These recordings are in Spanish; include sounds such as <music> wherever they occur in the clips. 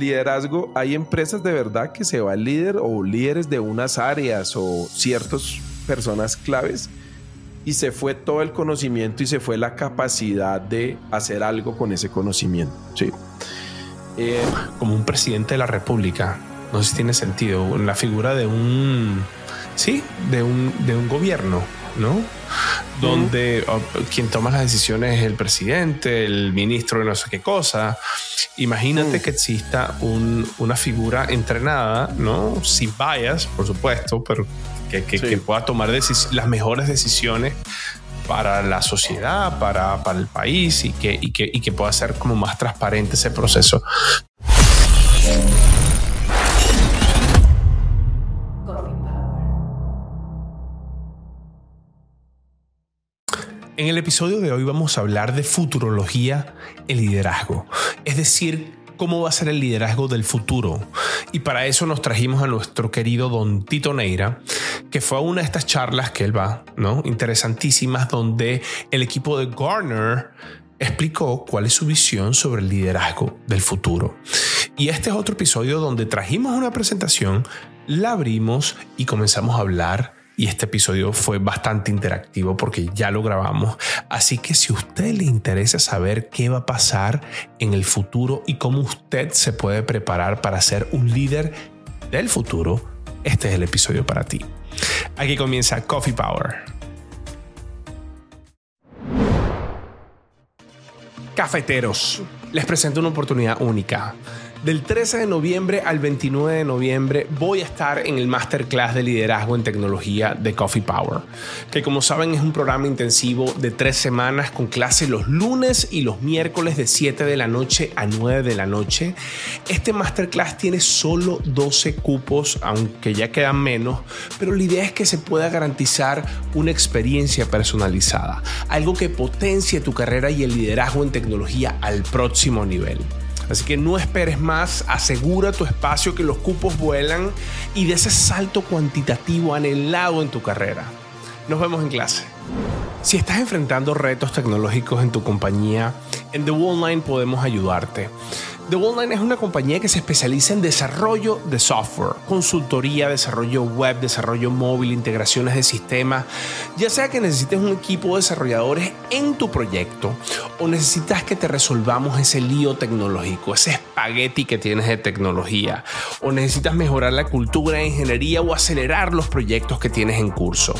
liderazgo, hay empresas de verdad que se va el líder o líderes de unas áreas o ciertas personas claves y se fue todo el conocimiento y se fue la capacidad de hacer algo con ese conocimiento. Sí. Eh, Como un presidente de la República, no sé si tiene sentido, la figura de un, sí, de un, de un gobierno, ¿no? Donde oh, quien toma las decisiones es el presidente, el ministro de no sé qué cosa. Imagínate que exista una figura entrenada, ¿no? Sin bias, por supuesto, pero que, pueda tomar las mejores decisiones para la sociedad, para, el país y que, y que, y que pueda ser como más transparente ese proceso. En el episodio de hoy vamos a hablar de futurología, el liderazgo, es decir, cómo va a ser el liderazgo del futuro. Y para eso nos trajimos a nuestro querido don Tito Neira, que fue a una de estas charlas que él va, ¿no? Interesantísimas, donde el equipo de Garner explicó cuál es su visión sobre el liderazgo del futuro. Y este es otro episodio donde trajimos una presentación, la abrimos y comenzamos a hablar y este episodio fue bastante interactivo porque ya lo grabamos. Así que si a usted le interesa saber qué va a pasar en el futuro y cómo usted se puede preparar para ser un líder del futuro, este es el episodio para ti. Aquí comienza Coffee Power. Cafeteros, les presento una oportunidad única. Del 13 de noviembre al 29 de noviembre voy a estar en el Masterclass de Liderazgo en Tecnología de Coffee Power, que como saben es un programa intensivo de tres semanas con clases los lunes y los miércoles de 7 de la noche a 9 de la noche. Este Masterclass tiene solo 12 cupos, aunque ya quedan menos, pero la idea es que se pueda garantizar una experiencia personalizada, algo que potencie tu carrera y el liderazgo en tecnología al próximo nivel. Así que no esperes más, asegura tu espacio que los cupos vuelan y de ese salto cuantitativo anhelado en tu carrera. Nos vemos en clase. Si estás enfrentando retos tecnológicos en tu compañía, en The Online podemos ayudarte. The Online es una compañía que se especializa en desarrollo de software, consultoría, desarrollo web, desarrollo móvil, integraciones de sistemas. Ya sea que necesites un equipo de desarrolladores en tu proyecto o necesitas que te resolvamos ese lío tecnológico, ese espagueti que tienes de tecnología, o necesitas mejorar la cultura de ingeniería o acelerar los proyectos que tienes en curso.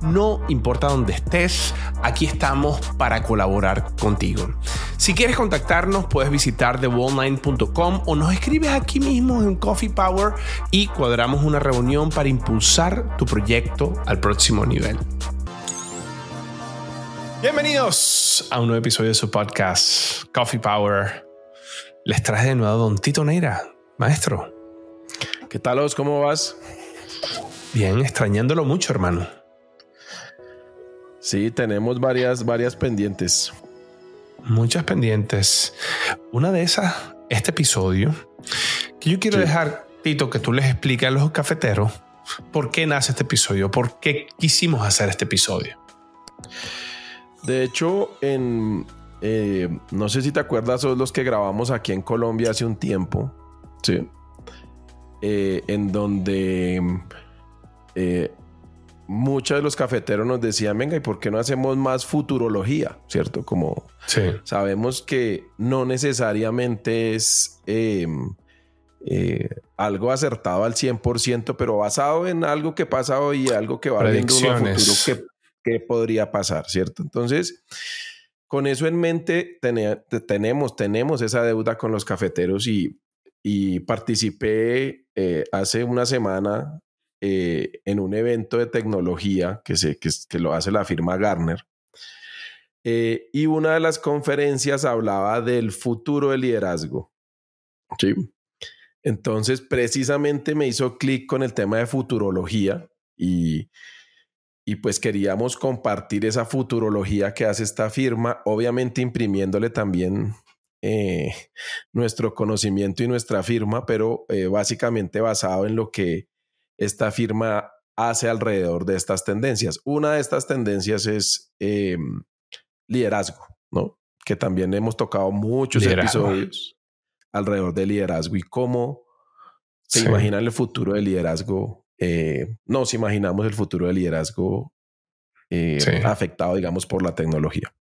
No importa dónde estés, aquí estamos para colaborar contigo. Si quieres contactarnos, puedes visitar theonline.com o nos escribes aquí mismo en Coffee Power y cuadramos una reunión para impulsar tu proyecto al próximo nivel. Bienvenidos a un nuevo episodio de su podcast Coffee Power. Les traje de nuevo a Don Tito Neira, maestro. ¿Qué tal, Os? ¿Cómo vas? Bien, extrañándolo mucho, hermano. Sí, tenemos varias, varias pendientes muchas pendientes. Una de esas, este episodio, que yo quiero dejar, Tito, que tú les expliques a los cafeteros por qué nace este episodio, por qué quisimos hacer este episodio. De hecho, en, eh, no sé si te acuerdas, son los que grabamos aquí en Colombia hace un tiempo, sí, eh, en donde eh, muchos de los cafeteros nos decían, venga, ¿y por qué no hacemos más futurología? ¿Cierto? Como sabemos que no necesariamente es em, eh, algo acertado al 100%, pero basado en algo que pasa hoy y algo que va viendo uno a futuro que, podría pasar, ¿cierto? Entonces, con eso en mente, tenemos, tenemos esa deuda con los cafeteros y, participé eh, hace una semana eh, en un evento de tecnología que, se, que, lo hace la firma Garner. Eh, y una de las conferencias hablaba del futuro del liderazgo. Sí. Entonces, precisamente me hizo clic con el tema de futurología y, y pues queríamos compartir esa futurología que hace esta firma, obviamente imprimiéndole también eh, nuestro conocimiento y nuestra firma, pero básicamente basado en lo que esta firma hace alrededor de estas tendencias. Una de estas tendencias es em, liderazgo, ¿no? Que también hemos tocado muchos episodios alrededor del liderazgo y cómo se imagina el futuro del liderazgo. Eh, nos imaginamos el futuro del liderazgo eh, afectado, digamos, por la tecnología.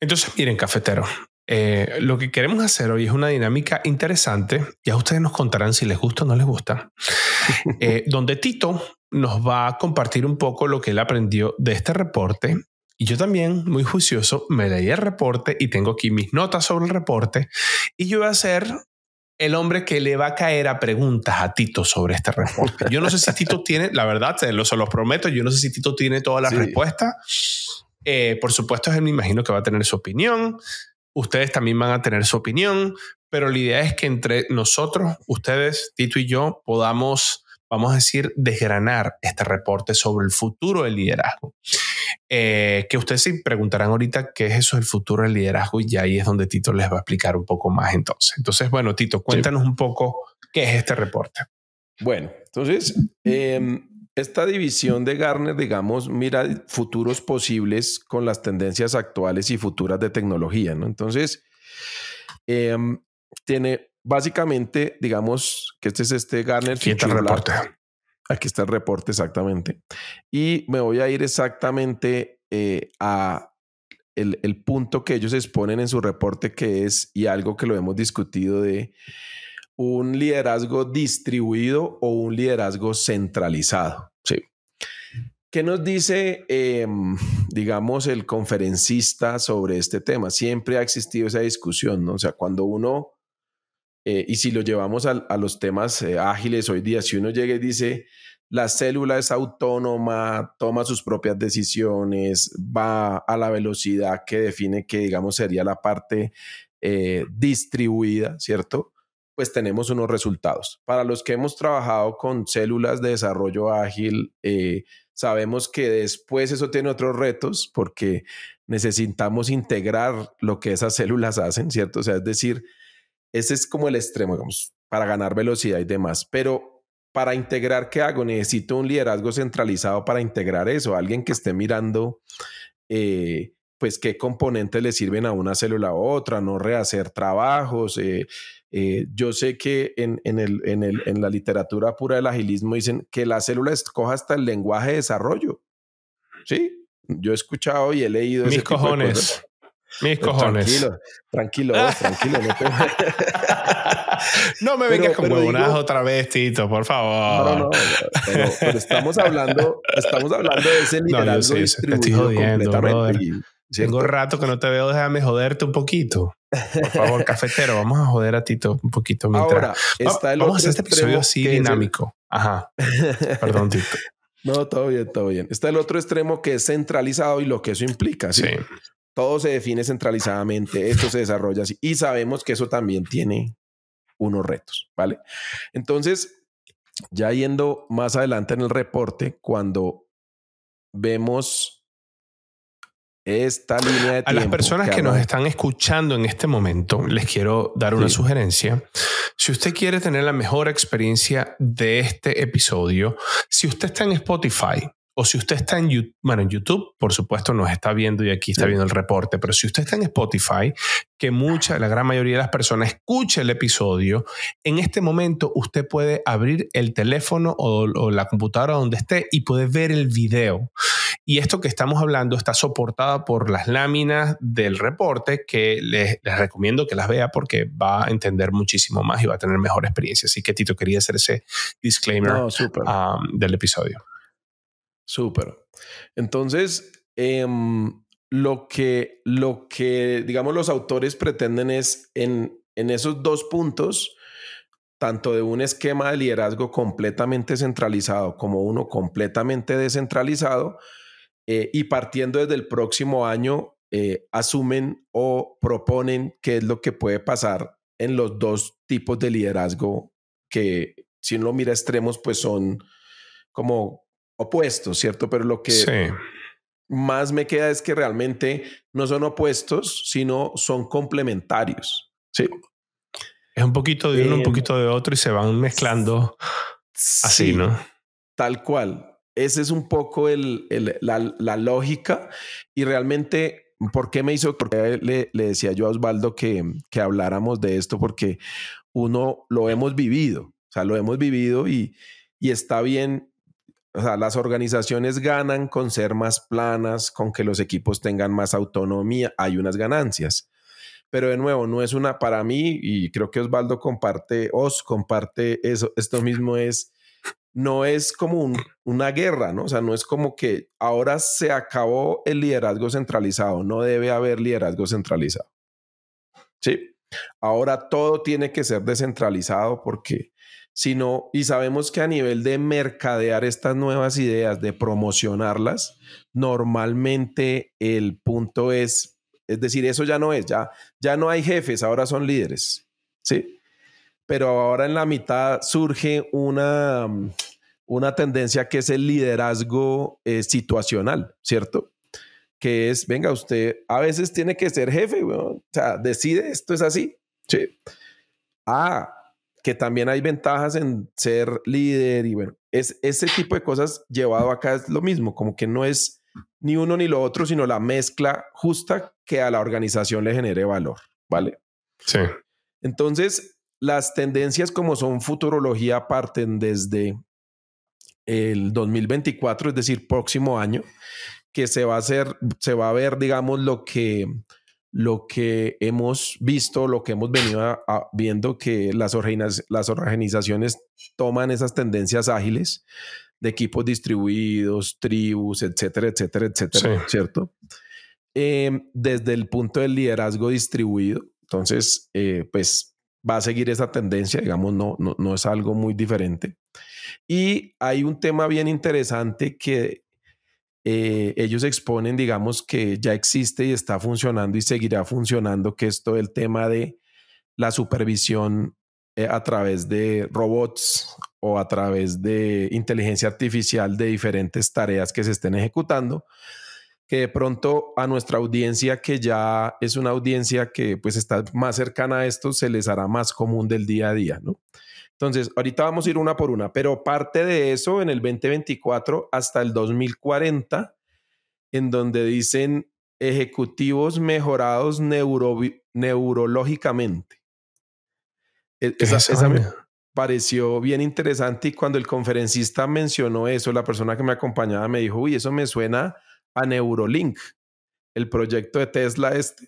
Entonces, miren, cafetero, eh, lo que queremos hacer hoy es una dinámica interesante. Ya ustedes nos contarán si les gusta o no les gusta. <laughs> donde Tito nos va a compartir un poco lo que él aprendió de este reporte y yo también, muy juicioso, me leí el reporte y tengo aquí mis notas sobre el reporte y yo voy a ser el hombre que le va a caer a preguntas a Tito sobre este reporte. Yo no sé si Tito tiene, la verdad, se los, prometo, yo no sé si Tito tiene todas las respuestas. Eh, por supuesto, él me imagino que va a tener su opinión. Ustedes también van a tener su opinión, pero la idea es que entre nosotros, ustedes, Tito y yo, podamos vamos a decir, desgranar este reporte sobre el futuro del liderazgo. Eh, que ustedes se preguntarán ahorita qué es eso del futuro del liderazgo y ahí es donde Tito les va a explicar un poco más entonces. Entonces, bueno, Tito, cuéntanos un poco qué es este reporte. Bueno, entonces, em, esta división de Garner, digamos, mira futuros posibles con las tendencias actuales y futuras de tecnología, ¿no? Entonces, em, tiene básicamente, digamos que este es este Garner. Aquí está el reporte. Aquí está el reporte exactamente. Y me voy a ir exactamente eh, a el, el, punto que ellos exponen en su reporte, que es, y algo que lo hemos discutido, de un liderazgo distribuido o un liderazgo centralizado. Sí. ¿Qué nos dice, em, digamos, el conferencista sobre este tema? Siempre ha existido esa discusión, ¿no? O sea, cuando uno eh, y si lo llevamos a, los temas eh, ágiles hoy día, si uno llega y dice, la célula es autónoma, toma sus propias decisiones, va a la velocidad que define que, digamos, sería la parte eh, distribuida, ¿cierto? Pues tenemos unos resultados. Para los que hemos trabajado con células de desarrollo ágil, sabemos que después eso tiene otros retos porque necesitamos integrar lo que esas células hacen, ¿cierto? O sea, es decir, ese es como el extremo, digamos, para ganar velocidad y demás. Pero para integrar, ¿qué hago? Necesito un liderazgo centralizado para integrar eso. Alguien que esté mirando, eh, pues, qué componentes le sirven a una célula u otra, no rehacer trabajos. Eh, eh, yo sé que en, el, en, el, en la literatura pura del agilismo dicen que la célula escoja hasta el lenguaje de desarrollo. Sí, yo he escuchado y he leído. Mis cojones. Mis pues cojones. Tranquilo, tranquilo, tranquilo. <laughs> No, me vengas con huevonadas otra vez, Tito, por favor. No, no, pero, estamos hablando, estamos hablando de ese liderazgo <laughs> no, yo te estoy jodiendo, completamente. Tengo rato que no te veo, déjame joderte un poquito. Por favor, cafetero, vamos a joder a Tito un poquito mientras. Ahora, está el vamos a hacer este episodio así dinámico. Ajá. Perdón, Tito. <laughs> No, todo bien, todo bien. Está el otro extremo que es centralizado y lo que eso implica. ¿sí? sí todo se define centralizadamente, esto se desarrolla así y sabemos que eso también tiene unos retos, ¿vale? Entonces, ya yendo más adelante en el reporte, cuando vemos esta línea de A las personas que, nos están escuchando en este momento, les quiero dar una sugerencia. Si usted quiere tener la mejor experiencia de este episodio, si usted está en Spotify, o si usted está en YouTube, bueno, en YouTube, por supuesto, nos está viendo y aquí está viendo el reporte, pero si usted está en Spotify, que mucha, la gran mayoría de las personas escuche el episodio, en este momento usted puede abrir el teléfono o, la computadora donde esté y puede ver el video. Y esto que estamos hablando está soportada por las láminas del reporte que les, recomiendo que las vea porque va a entender muchísimo más y va a tener mejor experiencia. Así que Tito quería hacer ese disclaimer um, del episodio. Súper. Entonces, em, lo, que, lo que, digamos, los autores pretenden es en, en esos dos puntos, tanto de un esquema de liderazgo completamente centralizado como uno completamente descentralizado, eh, y partiendo desde el próximo año, eh, asumen o proponen qué es lo que puede pasar en los dos tipos de liderazgo que, si uno mira extremos, pues son como opuestos, ¿cierto? Pero lo que más me queda es que realmente no son opuestos, sino son complementarios. Sí. Es un poquito de uno, un poquito de otro y se van mezclando así, ¿no? Tal cual. Esa es un poco el, la, lógica y realmente ¿por qué me hizo? Porque le, le decía yo a Osvaldo que, que habláramos de esto porque uno lo hemos vivido, o sea, lo hemos vivido y, y está bien. O sea, las organizaciones ganan con ser más planas, con que los equipos tengan más autonomía, hay unas ganancias. Pero de nuevo, no es una para mí, y creo que Osvaldo comparte, os comparte eso, esto mismo es, no es como una guerra, ¿no? O sea, no es como que ahora se acabó el liderazgo centralizado, no debe haber liderazgo centralizado. Sí, ahora todo tiene que ser descentralizado porque si no, y sabemos que a nivel de mercadear estas nuevas ideas, de promocionarlas, normalmente el punto es es decir, eso ya no es, ya, ya no hay jefes, ahora son líderes. ¿sí? Pero ahora en la mitad surge una, una tendencia que es el liderazgo eh, situacional, ¿cierto? Que es, venga, usted a veces tiene que ser jefe, o sea, decide, esto es así. Sí. Ah, que también hay ventajas en ser líder y bueno, es ese tipo de cosas llevado acá es lo mismo, como que no es ni uno ni lo otro, sino la mezcla justa que a la organización le genere valor, ¿vale? Sí. Entonces, las tendencias como son futurología parten desde el 2024, es decir, próximo año, que se va a hacer, se va a ver, digamos, lo que, lo que hemos visto, lo que hemos venido viendo, que las, las organizaciones toman esas tendencias ágiles de equipos distribuidos, tribus, etcétera, etcétera, etcétera, ¿cierto? Em, desde el punto del liderazgo distribuido. Entonces, eh, pues va a seguir esa tendencia, digamos, no, no, no es algo muy diferente. Y hay un tema bien interesante que eh, ellos exponen, digamos, que ya existe y está funcionando y seguirá funcionando, que es todo el tema de la supervisión eh, a través de robots o a través de inteligencia artificial de diferentes tareas que se estén ejecutando, que de pronto a nuestra audiencia, que ya es una audiencia que pues está más cercana a esto, se les hará más común del día a día, ¿no? Entonces, ahorita vamos a ir una por una, pero parte de eso en el 2024 hasta el 2040, en donde dicen ejecutivos mejorados neurológicamente. E, esa, me pareció bien interesante y cuando el conferencista mencionó eso, la persona que me acompañaba me dijo, uy, eso me suena a Neurolink, el proyecto de Tesla este.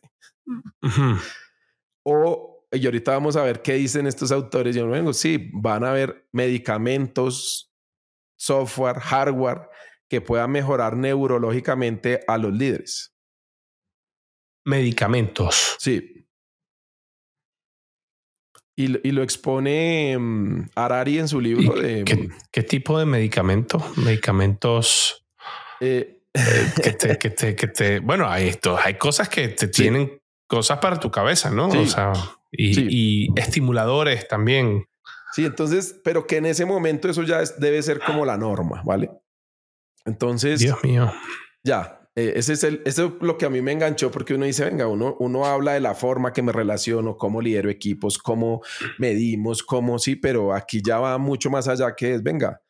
O, y ahorita vamos a ver qué dicen estos autores. Yo vengo, sí, van a haber medicamentos, software, hardware que puedan mejorar neurológicamente a los líderes. Medicamentos. Sí, y, lo expone mm, Arari en su libro de... Mm, ¿Qué, tipo de medicamento? Medicamentos... Eh, eh, <laughs> que, te, que, te, que te... Bueno, hay, esto, hay cosas que te tienen cosas para tu cabeza, ¿no? O sea, y, y, estimuladores también. Sí, entonces, pero que en ese momento eso ya debe ser como la norma, ¿vale? Entonces... Dios mío. Ya, eh, ese es el, eso es lo que a mí me enganchó porque uno dice, venga, uno, uno habla de la forma que me relaciono, cómo lidero equipos, cómo medimos, cómo sí, pero aquí ya va mucho más allá que es, venga,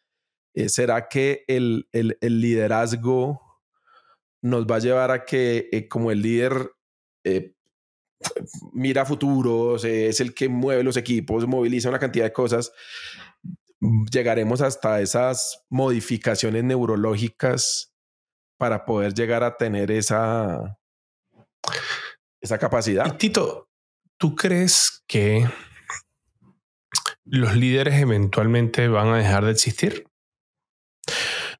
eh, ¿será que el, el, el, liderazgo nos va a llevar a que eh, como el líder mira futuros, es el que mueve los equipos, moviliza una cantidad de cosas? Llegaremos hasta esas modificaciones neurológicas para poder llegar a tener esa, esa capacidad. Tito, ¿tú crees que los líderes eventualmente van a dejar de existir?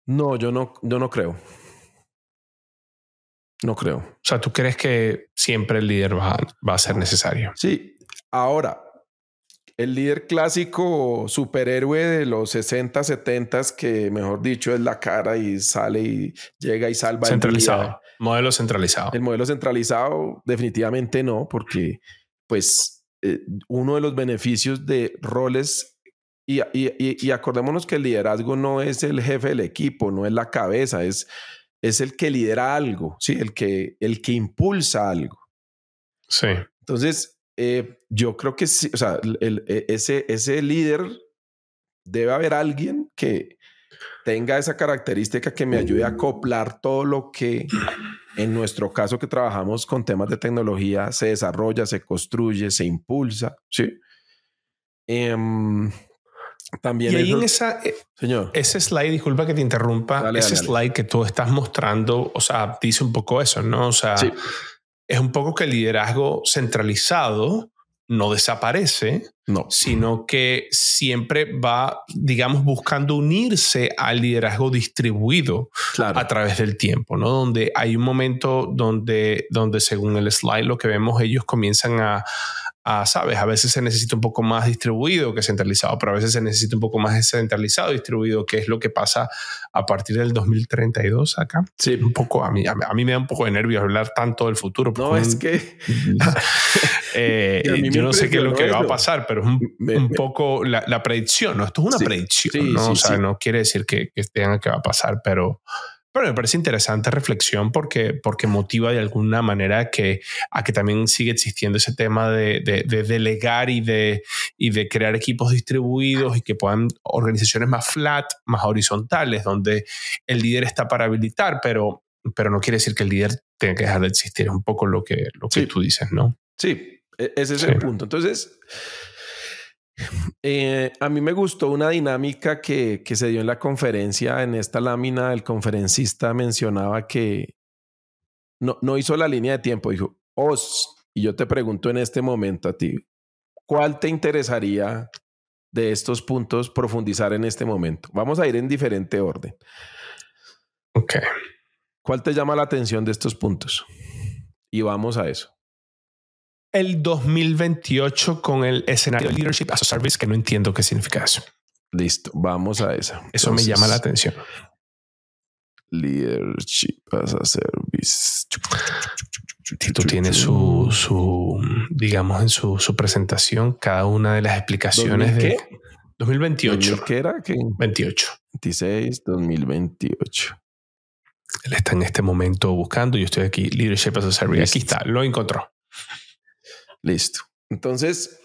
No, yo no, yo no creo. No creo. O sea, ¿tú crees que siempre el líder va, va a ser necesario? Sí. Ahora, el líder clásico superhéroe de los 60, 70 que mejor dicho es la cara y sale y llega y salva centralizado. modelo centralizado. El modelo centralizado definitivamente no, porque pues eh, uno de los beneficios de roles y, y, acordémonos que el liderazgo no es el jefe del equipo, no es la cabeza, es, es el que lidera algo, ¿sí? el, que, el que impulsa algo. Sí. Entonces, eh, yo creo que sí, o sea, e, ese, ese líder debe haber alguien que tenga esa característica que me ayude a acoplar todo lo que En nuestro caso que trabajamos con temas de tecnología, se desarrolla, se construye, se impulsa, ¿sí? Em, también y ahí en esa, eh, Señor. ese slide, disculpa que te interrumpa, ese slide que tú estás mostrando, o sea, dice un poco eso, ¿no? O sea, es un poco que el liderazgo centralizado no desaparece, no. sino que siempre va, digamos, buscando unirse al liderazgo distribuido a través del tiempo, ¿no? Donde hay un momento donde, donde según el slide lo que vemos, ellos comienzan a, ¿sabes? A veces se necesita un poco más distribuido que centralizado, pero a veces se necesita un poco más centralizado distribuido, que es lo que pasa a partir del 2032 acá. Sí. Un poco, a mí, a mí me da un poco de nervios hablar tanto del futuro. No, es que... <laughs> Eh, yo no sé qué es lo que va a pasar, pero es un, poco la, predicción, ¿no? Esto es una predicción, ¿no? o sea, no quiere decir que, que tenga que va a pasar, pero... Pero me parece interesante reflexión porque, porque motiva de alguna manera que, a que también sigue existiendo ese tema de, de, delegar y de, y de crear equipos distribuidos y que puedan organizaciones más flat, más horizontales, donde el líder está para habilitar, pero, pero no quiere decir que el líder tenga que dejar de existir. Es un poco lo que, lo que tú dices, ¿no? Sí, ese es el punto. Entonces, eh, a mí me gustó una dinámica que, que, se dio en la conferencia. En esta lámina, el conferencista mencionaba que no, no hizo la línea de tiempo. Dijo, Os, y yo te pregunto en este momento a ti, ¿cuál te interesaría de estos puntos profundizar en este momento? Vamos a ir en diferente orden. Ok. ¿Cuál te llama la atención de estos puntos? Y vamos a eso el 2028 con el escenario de Leadership as a Service, que no entiendo qué significa eso. Listo, vamos a eso. Eso me llama la atención. Leadership as a Service. Tito tiene su, su, digamos, en su, su presentación, cada una de las explicaciones de 2028. ¿Qué era? ¿Qué? 28. 26, 2028. Él está en este momento buscando. Yo estoy aquí, Leadership as a Service. Aquí está, lo encontró. Listo. Entonces,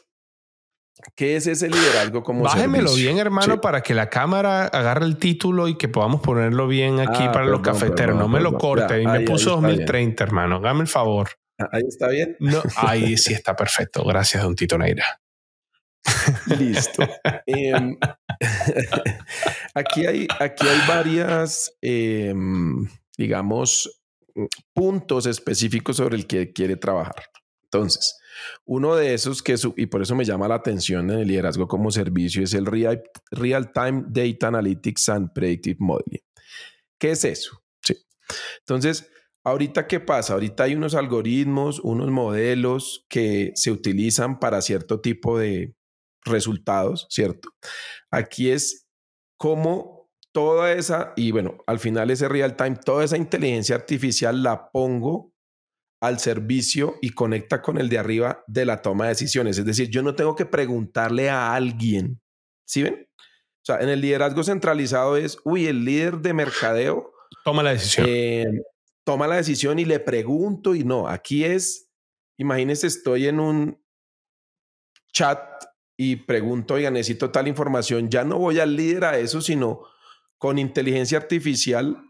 ¿qué es ese liderazgo como Bájemelo bien, hermano, para que la cámara agarre el título y que podamos ponerlo bien aquí ah, para los cafeteros. no me lo corte. y me puso 2030, hermano. Hágame el favor. Ah, ahí está bien. No, ahí <laughs> sí está perfecto. Gracias, don Tito Neira. Listo. Em, <laughs> aquí, hay, aquí hay varias, em, digamos, puntos específicos sobre el que quiere trabajar. Entonces, uno de esos que, y por eso me llama la atención en el liderazgo como servicio, es el Real, Time Data Analytics and Predictive Modeling. ¿Qué es eso? Sí. Entonces, ahorita, ¿qué pasa? Ahorita hay unos algoritmos, unos modelos que se utilizan para cierto tipo de resultados, ¿cierto? Aquí es cómo toda esa, y bueno, al final ese real time, toda esa inteligencia artificial la pongo al servicio y conecta con el de arriba de la toma de decisiones. Es decir, yo no tengo que preguntarle a alguien. ¿Sí ven? O sea, en el liderazgo centralizado es, uy, el líder de mercadeo toma la decisión. Eh, toma la decisión y le pregunto y no, aquí es, imagínense, estoy en un chat y pregunto, oiga, necesito tal información, ya no voy al líder a eso, sino con inteligencia artificial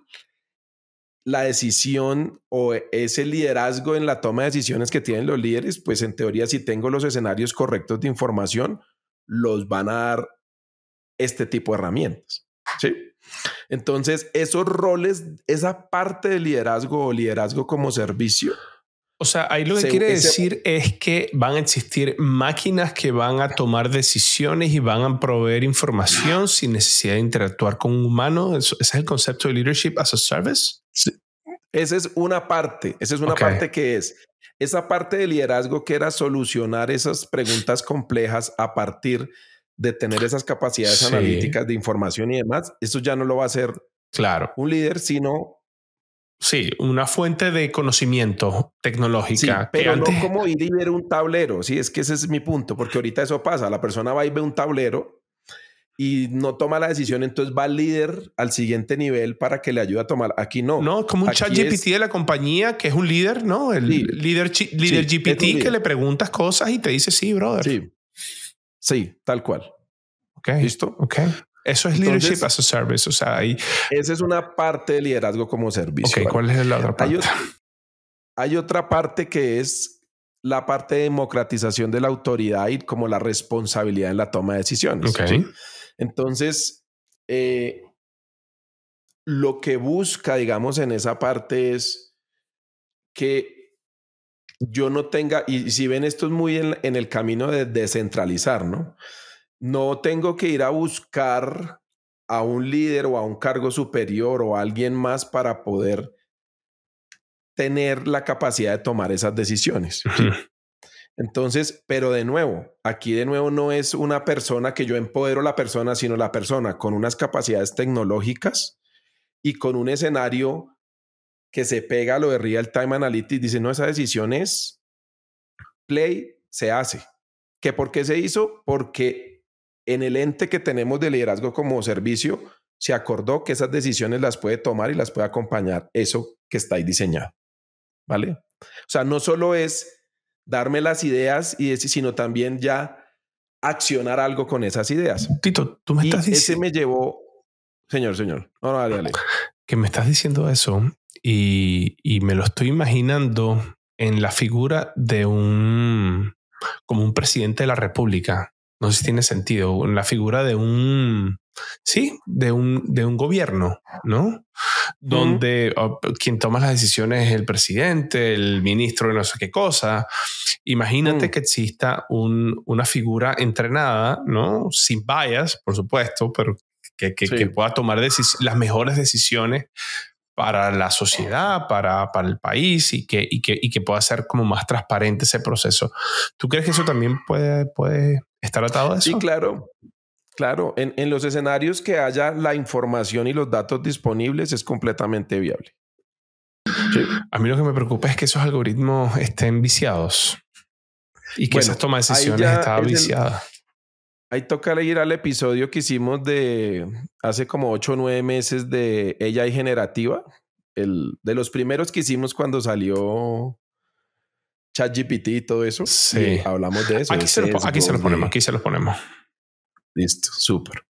la decisión o ese liderazgo en la toma de decisiones que tienen los líderes, pues en teoría si tengo los escenarios correctos de información, los van a dar este tipo de herramientas. ¿sí? Entonces, esos roles, esa parte de liderazgo o liderazgo como servicio. O sea, ahí lo que quiere decir es que van a existir máquinas que van a tomar decisiones y van a proveer información sin necesidad de interactuar con un humano. ¿Ese es el concepto de leadership as a service? Esa es una parte, esa es una parte que es esa parte de liderazgo que era solucionar esas preguntas complejas a partir de tener esas capacidades analíticas de información y demás. Eso ya no lo va a hacer claro. un líder, sino Sí, una fuente de conocimiento tecnológica. pero no como ir y ver un tablero. Sí, es que ese es mi punto, porque ahorita eso pasa. La persona va y ve un tablero y no toma la decisión, entonces va al líder al siguiente nivel para que le ayude a tomar. Aquí no. No, como un chat GPT de la compañía que es un líder, ¿no? El líder, líder GPT que le preguntas cosas y te dice sí, brother. Sí, sí, tal cual. Ok. ¿Listo? Ok. Eso es leadership as a service. O sea, ahí. Esa es una parte de liderazgo como servicio. Ok, ¿cuál es la otra parte? hay otra parte que es la parte de democratización de la autoridad y como la responsabilidad en la toma de decisiones. Entonces, eh, lo que busca, digamos, en esa parte es que yo no tenga, y si ven esto es muy en, en el camino de descentralizar, ¿no? No tengo que ir a buscar a un líder o a un cargo superior o a alguien más para poder tener la capacidad de tomar esas decisiones. Entonces, pero de nuevo, aquí de nuevo no es una persona que yo empodero a la persona, sino la persona con unas capacidades tecnológicas y con un escenario que se pega a lo de real time analytics. Dice, no, esa decisión es play, se hace. ¿Que por qué se hizo? Porque en el ente que tenemos de liderazgo como servicio, se acordó que esas decisiones las puede tomar y las puede acompañar eso que está ahí diseñado. ¿vale? O sea, no solo es darme las ideas y decir, sino también ya accionar algo con esas ideas. Tito, tú me estás diciendo... Ese me llevó, señor, señor. No, no, dale, dale. Que me estás diciendo eso y, y me lo estoy imaginando en la figura de un, como un presidente de la República. No sé si tiene sentido, en la figura de un, sí, de un, de un gobierno, ¿no? Donde oh, quien toma las decisiones es el presidente, el ministro de no sé qué cosa. Imagínate mm. que exista un, una figura entrenada, ¿no? Sin bias, por supuesto, pero que, que, pueda tomar las mejores decisiones para la sociedad, para, para el país y que, y, que, y que pueda ser como más transparente ese proceso. ¿Tú crees que eso también puede, puede estar atado a eso? Sí, claro. Claro, en, los escenarios que haya la información y los datos disponibles es completamente viable. A mí lo que me preocupa es que esos algoritmos estén viciados y que esa toma de decisiones está viciada. ahí toca ir al episodio que hicimos de hace como ocho o nueve meses de ella y generativa, el, de los primeros que hicimos cuando salió ChatGPT y todo eso. Sí. hablamos de eso. Aquí, se, aquí se, lo ponemos, aquí se los ponemos. Listo, súper.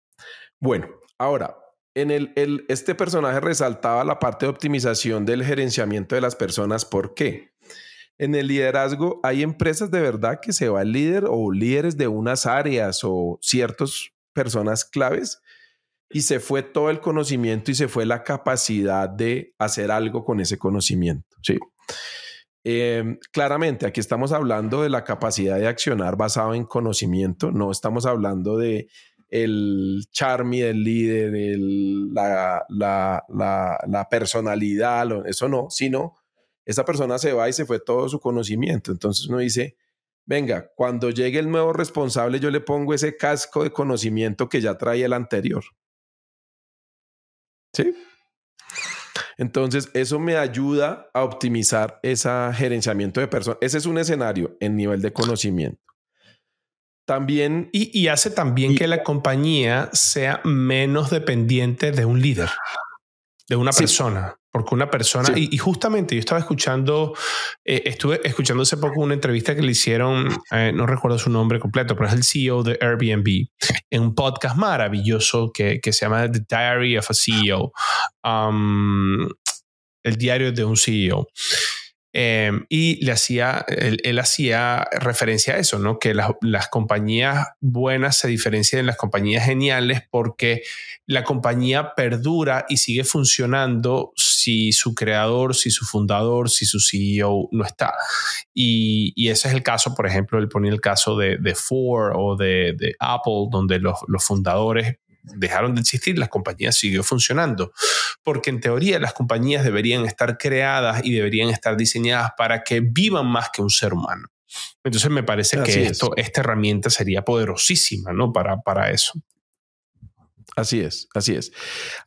Bueno, ahora, en el, el, este personaje resaltaba la parte de optimización del gerenciamiento de las personas. ¿Por qué? En el liderazgo hay empresas de verdad que se va el líder o líderes de unas áreas o ciertas personas claves y se fue todo el conocimiento y se fue la capacidad de hacer algo con ese conocimiento. Sí. Em, claramente, aquí estamos hablando de la capacidad de accionar basado en conocimiento, no estamos hablando de el charme del líder, la, personalidad, eso no, sino esa persona se va y se fue todo su conocimiento. Entonces uno dice, venga, cuando llegue el nuevo responsable, yo le pongo ese casco de conocimiento que ya traía el anterior. ¿Sí? Entonces, eso me ayuda a optimizar ese gerenciamiento de personas. Ese es un escenario en nivel de conocimiento. También. Y, hace también que la compañía sea menos dependiente de un líder, de una persona. Porque una persona, y, justamente yo estaba escuchando, eh, estuve escuchando hace poco una entrevista que le hicieron, eh, no recuerdo su nombre completo, pero es el CEO de Airbnb, en un podcast maravilloso que, que se llama The Diary of a CEO, um, el diario de un CEO. Em, y le hacía, él, hacía referencia a eso, ¿no? Que las compañías buenas se diferencian de las compañías geniales porque la compañía perdura y sigue funcionando si su creador, si su fundador, si su CEO no está. Y, ese es el caso, por ejemplo, él ponía el caso de, Ford o de, Apple, donde los, los fundadores dejaron de existir, las compañías siguió funcionando. Porque en teoría las compañías deberían estar creadas y deberían estar diseñadas para que vivan más que un ser humano. Entonces me parece que esto, esta herramienta sería poderosísima ¿no? para, para eso. Así es, así es.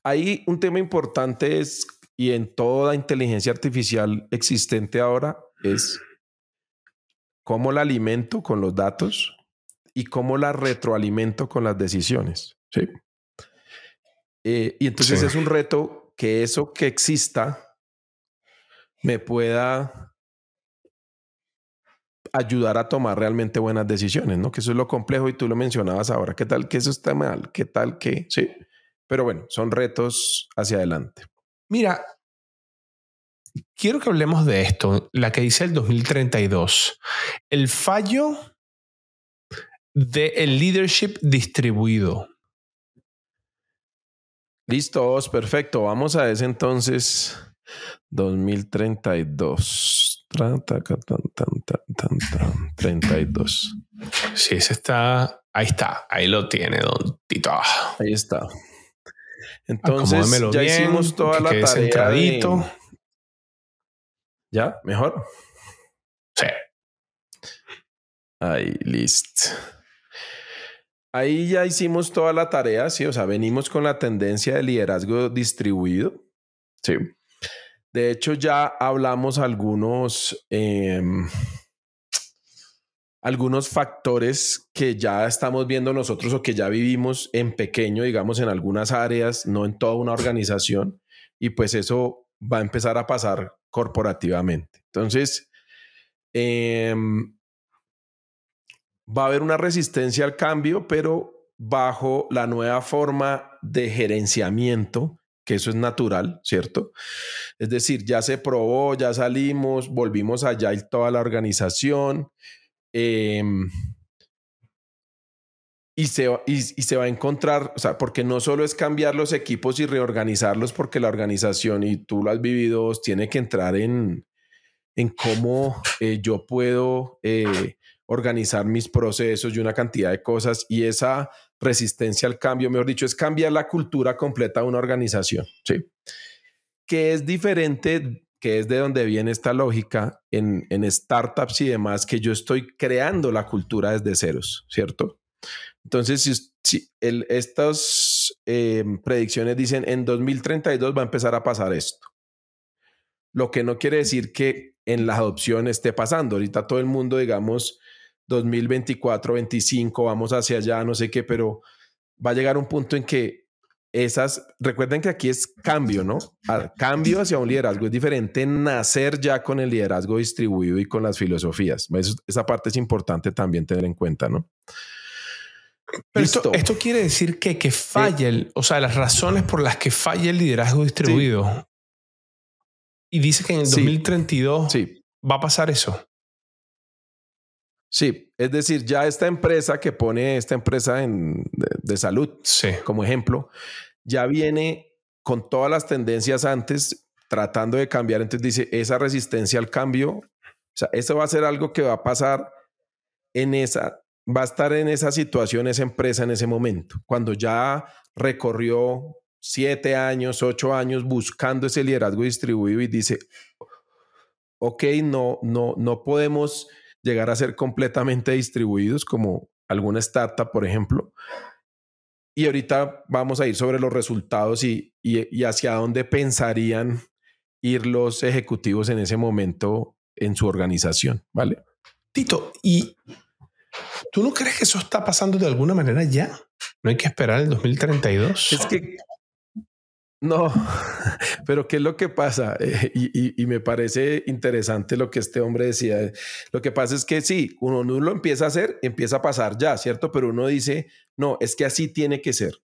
Ahí un tema importante es, y en toda inteligencia artificial existente ahora, es cómo la alimento con los datos y cómo la retroalimento con las decisiones. ¿sí? Eh, y entonces es un reto que eso que exista me pueda ayudar a tomar realmente buenas decisiones, ¿no? Que eso es lo complejo y tú lo mencionabas ahora. ¿Qué tal que eso está mal? ¿Qué tal que? Sí. Pero bueno, son retos hacia adelante. Mira, quiero que hablemos de esto, la que dice el 2032. El fallo del leadership distribuido. Listos, perfecto. Vamos a ese entonces 2032. 32. Sí, ese está. Ahí está. Ahí lo tiene, don Tito. Ahí está. Entonces, ya hicimos toda la tarea. ¿Ya? ¿Mejor? Sí. Ahí, listo. Ahí ya hicimos toda la tarea, sí, o sea, venimos con la tendencia de liderazgo distribuido. Sí. De hecho, ya hablamos algunos, em, algunos factores que ya estamos viendo nosotros o que ya vivimos en pequeño, digamos, en algunas áreas, no en toda una organización. Y pues eso va a empezar a pasar corporativamente. Entonces, em, va a haber una resistencia al cambio, pero bajo la nueva forma de gerenciamiento, que eso es natural, ¿cierto? Es decir, ya se probó, ya salimos, volvimos allá y toda la organización. Em, y se, y, se va a encontrar, o sea, porque no solo es cambiar los equipos y reorganizarlos, porque la organización, y tú lo has vivido, tiene que entrar en, en cómo eh, yo puedo eh, organizar mis procesos y una cantidad de cosas y esa resistencia al cambio, mejor dicho, es cambiar la cultura completa de una organización, ¿sí? Que es diferente, que es de donde viene esta lógica en, startups y demás, que yo estoy creando la cultura desde ceros, ¿cierto? Entonces, si estas em, predicciones dicen en 2032 va a empezar a pasar esto. Lo que no quiere decir que en la adopción esté pasando. Ahorita todo el mundo, digamos, 2024, 25, vamos hacia allá, no sé qué, pero va a llegar un punto en que esas, recuerden que aquí es cambio, ¿no? cambio hacia un liderazgo es diferente nacer ya con el liderazgo distribuido y con las filosofías. esa parte es importante también tener en cuenta, ¿no? esto, esto, quiere decir que, que falla, el, o sea, las razones por las que falla el liderazgo distribuido. Y dice que en el 2032 sí. va a pasar eso. Sí, es decir, ya esta empresa que pone esta empresa en, de, salud como ejemplo, ya viene con todas las tendencias antes tratando de cambiar. Entonces dice, esa resistencia al cambio, o sea, eso va a ser algo que va a pasar en esa, va a estar en esa situación esa empresa en ese momento, cuando ya recorrió siete años, ocho años buscando ese liderazgo distribuido y dice, ok, no, no, no podemos llegar a ser completamente distribuidos como alguna startup, por ejemplo. Y ahorita vamos a ir sobre los resultados y, y, hacia dónde pensarían ir los ejecutivos en ese momento en su organización, ¿vale? Tito, ¿y tú no crees que eso está pasando de alguna manera ya? ¿No hay que esperar el 2032? Es que no, <laughs> pero ¿qué es lo que pasa? Eh, y, me parece interesante lo que este hombre decía. Lo que pasa es que sí, uno no lo empieza a hacer, empieza a pasar ya, ¿cierto? Pero uno dice, no, es que así tiene que ser.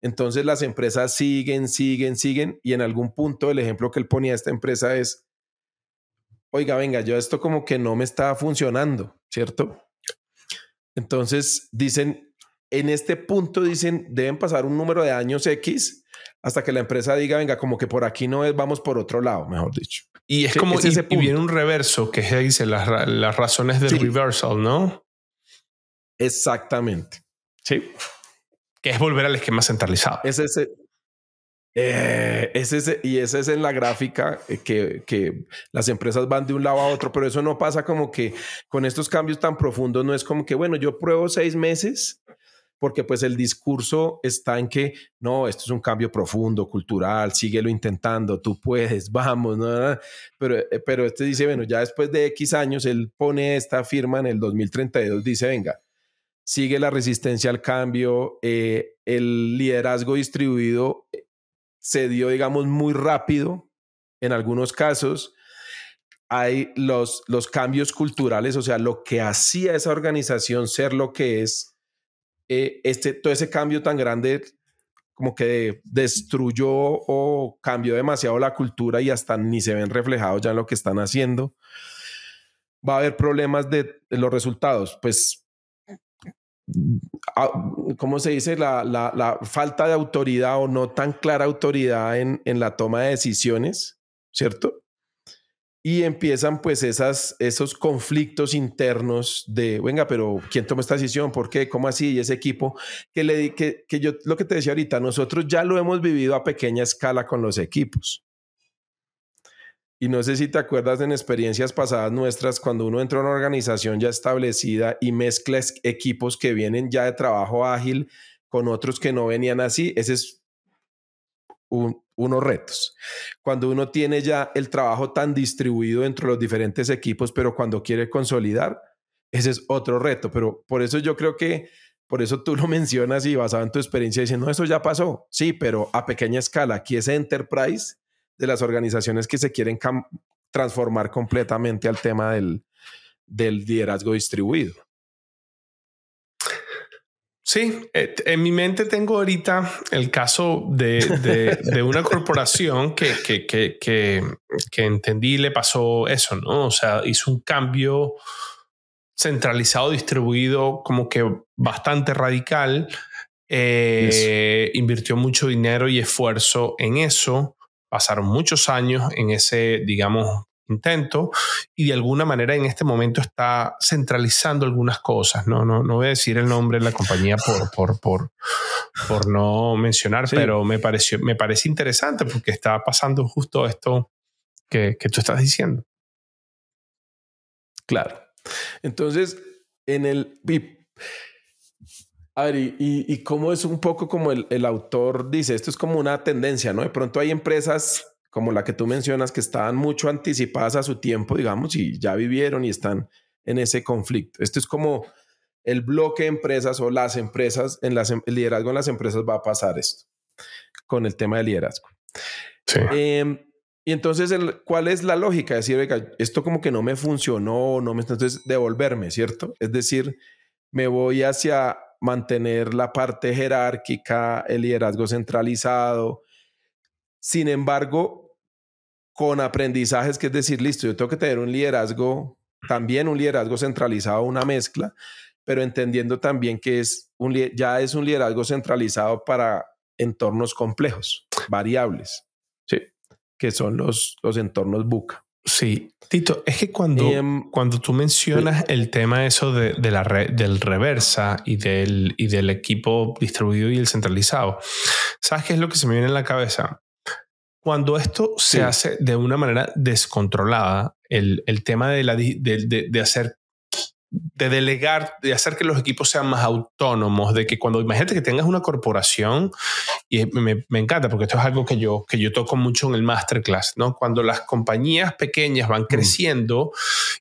Entonces las empresas siguen, siguen, siguen y en algún punto el ejemplo que él ponía a esta empresa es, oiga, venga, yo esto como que no me está funcionando, ¿cierto? Entonces dicen, en este punto dicen, deben pasar un número de años X hasta que la empresa diga, venga, como que por aquí no es, vamos por otro lado, mejor dicho. Y es como, y, y, viene un reverso, que dice las, las razones del reversal, ¿no? Exactamente. Sí. Que es volver al esquema centralizado. Es ese. Eh, es ese, y ese es en la gráfica eh, que, que las empresas van de un lado a otro, pero eso no pasa como que con estos cambios tan profundos, no es como que, bueno, yo pruebo seis meses porque pues el discurso está en que no, esto es un cambio profundo, cultural, síguelo intentando, tú puedes, <laughs> vamos, ¿no? pero, eh, pero este dice, bueno, ya después de X años, él pone esta firma en el 2032, dice, venga, sigue la resistencia al cambio, eh, el liderazgo distribuido eh, se dio, digamos, muy rápido en algunos casos. Hay los, los cambios culturales, o sea, lo que hacía esa organización ser lo que es, eh, este, todo ese cambio tan grande como que destruyó o cambió demasiado la cultura y hasta ni se ven reflejados ya en lo que están haciendo. Va a haber problemas de, los resultados. Pues, ah, ¿cómo se dice? La, falta de autoridad o no tan clara autoridad en, en la toma de decisiones, ¿cierto? Y empiezan pues esas, esos conflictos internos de, venga, pero ¿quién toma esta decisión? ¿Por qué? ¿Cómo así? Y ese equipo que le que, que yo lo que te decía ahorita, nosotros ya lo hemos vivido a pequeña escala con los equipos. Y no sé si te acuerdas en experiencias pasadas nuestras, cuando uno entra a una organización ya establecida y mezcla equipos que vienen ya de trabajo ágil con otros que no venían así, ese es unos retos. Cuando uno tiene ya el trabajo tan distribuido entre los diferentes equipos, pero cuando quiere consolidar, ese es otro reto. Pero por eso yo creo que, por eso tú lo <laughs> mencionas y basado en tu experiencia diciendo, no, eso ya pasó. Sí, pero a pequeña escala. Aquí es enterprise de las organizaciones que se quieren transformar completamente al tema del, del liderazgo distribuido. Sí, eh, en mi mente tengo ahorita el caso de, <laughs> una corporación que, que, que, que, entendí le pasó eso, ¿no? O sea, hizo un cambio centralizado, distribuido, como que bastante radical. Eh, invirtió mucho dinero y esfuerzo en eso. Pasaron muchos años en ese, digamos, intento y de alguna manera en este momento está centralizando algunas cosas. No, no, no voy a decir el nombre de la compañía por, por, por, por no mencionar, pero me, pareció, me parece interesante porque está pasando justo esto que, que tú estás diciendo. Claro. Entonces, en el... A ver, y, y, cómo es un poco como el, el autor dice, esto es como una tendencia, ¿no? De pronto hay empresas como la que tú mencionas, que estaban mucho anticipadas a su tiempo, digamos, y ya vivieron y están en ese conflicto. Esto es como el bloque de empresas o las empresas, en las, em, el liderazgo en las empresas va a pasar esto, con el tema del liderazgo. Em, y entonces, ¿cuál es la lógica? Decir, esto como que no me funcionó, no me, entonces devolverme, ¿cierto? Es decir, me voy hacia mantener la parte jerárquica, el liderazgo centralizado, sin embargo, con aprendizajes, que es decir, listo, yo tengo que tener un liderazgo, también un liderazgo centralizado, una mezcla, pero entendiendo también que es un, ya es un liderazgo centralizado para entornos complejos, variables, ¿sí? que son los, los entornos buca. Sí, Tito, es que cuando, em, cuando tú mencionas el tema eso de, la del reversa y del, y del equipo distribuido y el centralizado, ¿sabes qué es lo que se me viene en la cabeza? Cuando esto se hace de una manera descontrolada, el, el tema de, la, de, de, de hacer de delegar, de hacer que los equipos sean más autónomos, de que cuando imagínate que tengas una corporación, y me, me, encanta porque esto es algo que yo, que yo toco mucho en el masterclass, ¿no? Cuando las compañías pequeñas van mm. creciendo,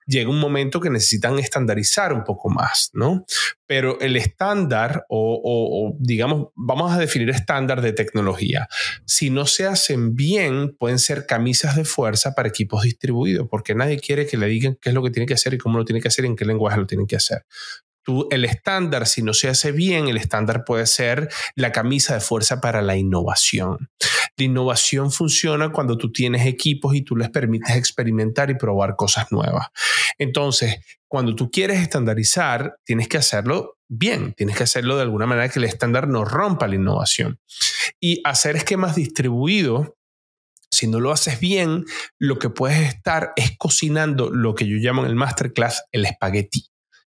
llega un momento que necesitan estandarizar un poco más, ¿no? Pero el estándar, o, o, digamos, vamos a definir estándar de tecnología, si no se hacen bien, pueden ser camisas de fuerza para equipos distribuidos, porque nadie quiere que le digan qué es lo que tiene que hacer y cómo lo tiene que hacer y en qué lenguaje lo tienen que hacer. El estándar, si no se hace bien, el estándar puede ser la camisa de fuerza para la innovación. La innovación funciona cuando tú tienes equipos y tú les permites experimentar y probar cosas nuevas. Entonces, cuando tú quieres estandarizar, tienes que hacerlo bien, tienes que hacerlo de alguna manera que el estándar no rompa la innovación. Y hacer esquemas distribuidos si no lo haces bien, lo que puedes estar es cocinando lo que yo llamo en el masterclass el espagueti.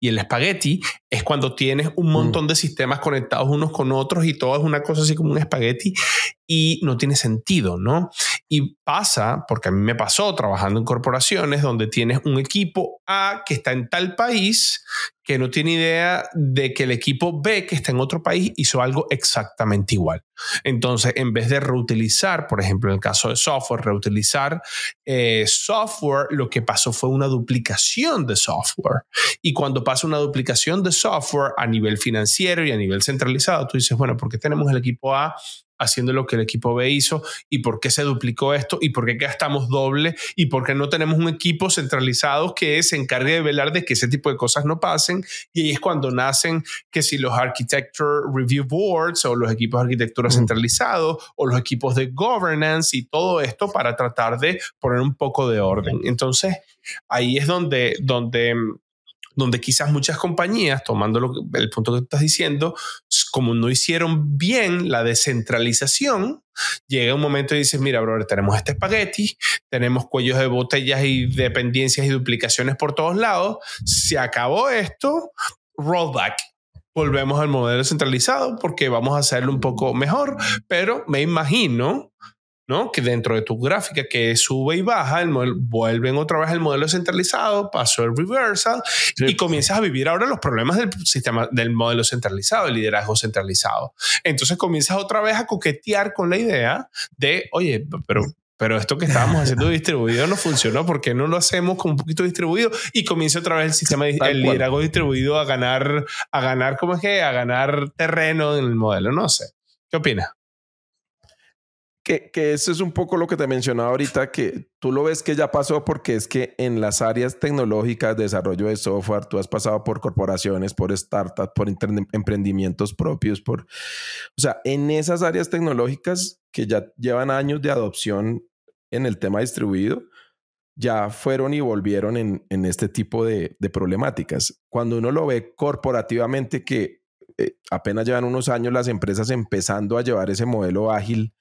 Y el espagueti es cuando tienes un montón mm. de sistemas conectados unos con otros y todo es una cosa así como un espagueti y no tiene sentido, ¿no? Y pasa, porque a mí me pasó trabajando en corporaciones donde tienes un equipo A que está en tal país que no tiene idea de que el equipo B que está en otro país hizo algo exactamente igual. Entonces, en vez de reutilizar, por ejemplo, en el caso de software, reutilizar eh, software, lo que pasó fue una duplicación de software. Y cuando pasa una duplicación de software a nivel financiero y a nivel centralizado, tú dices, bueno, ¿por qué tenemos el equipo A haciendo lo que el equipo B hizo y por qué se duplicó esto y por qué gastamos doble y por qué no tenemos un equipo centralizado que se encargue de velar de que ese tipo de cosas no pasen. Y ahí es cuando nacen que si los Architecture Review Boards o los equipos de arquitectura centralizados o los equipos de governance y todo esto para tratar de poner un poco de orden. Entonces, ahí es donde, donde donde quizás muchas compañías, tomando el punto que estás diciendo, como no hicieron bien la descentralización, llega un momento y dices, mira, brother, tenemos este espagueti, tenemos cuellos de botellas y dependencias y duplicaciones por todos lados, se acabó esto, rollback. Volvemos al modelo centralizado porque vamos a hacerlo un poco mejor, pero me imagino ¿no? Que dentro de tu gráfica que sube y baja, el vuelven otra vez el modelo centralizado, pasó el reversal y comienzas a vivir ahora los problemas del sistema del modelo centralizado, el liderazgo centralizado. Entonces comienzas otra vez a coquetear con la idea de, oye, pero pero esto que estábamos haciendo <laughs> distribuido no funcionó, porque no lo hacemos con un poquito distribuido? Y comienza otra vez el sistema, el liderazgo distribuido a ganar, a ganar, ¿cómo es que? A ganar terreno en el modelo, no sé. ¿Qué opinas? Que, que, eso es un poco lo que te mencionaba ahorita, que tú lo ves que ya pasó porque es que en las áreas tecnológicas, desarrollo de software, tú has pasado por corporaciones, por startups, por emprendimientos propios, por... O sea, en esas áreas tecnológicas que ya llevan años de adopción en el tema distribuido, ya fueron y volvieron en, en este tipo de, de, problemáticas. Cuando uno lo ve corporativamente que eh, apenas llevan unos años las empresas empezando a llevar ese modelo ágil,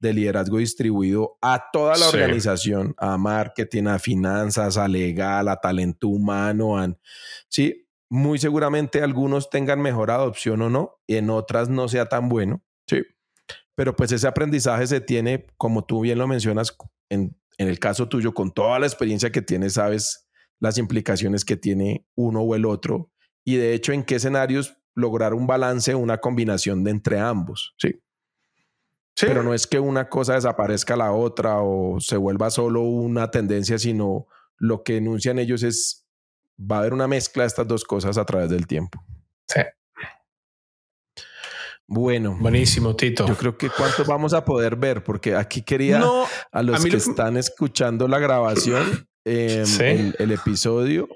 de liderazgo distribuido a toda la organización, a marketing, a finanzas, a legal, a talento humano, a, sí, muy seguramente algunos tengan mejor adopción o no, y en otras no sea tan bueno, sí, pero pues ese aprendizaje se tiene, como tú bien lo mencionas, en, en el caso tuyo, con toda la experiencia que tienes, sabes las implicaciones que tiene uno o el otro, y de hecho en qué escenarios lograr un balance, una combinación de entre ambos, sí. Pero no es que una cosa desaparezca la otra o se vuelva solo una tendencia, sino lo que enuncian ellos es, va a haber una mezcla de estas dos cosas a través del tiempo. Sí. Bueno. Buenísimo, Tito. Yo creo que cuánto vamos a poder ver, porque aquí quería a los que están escuchando la grabación, em, el, episodio,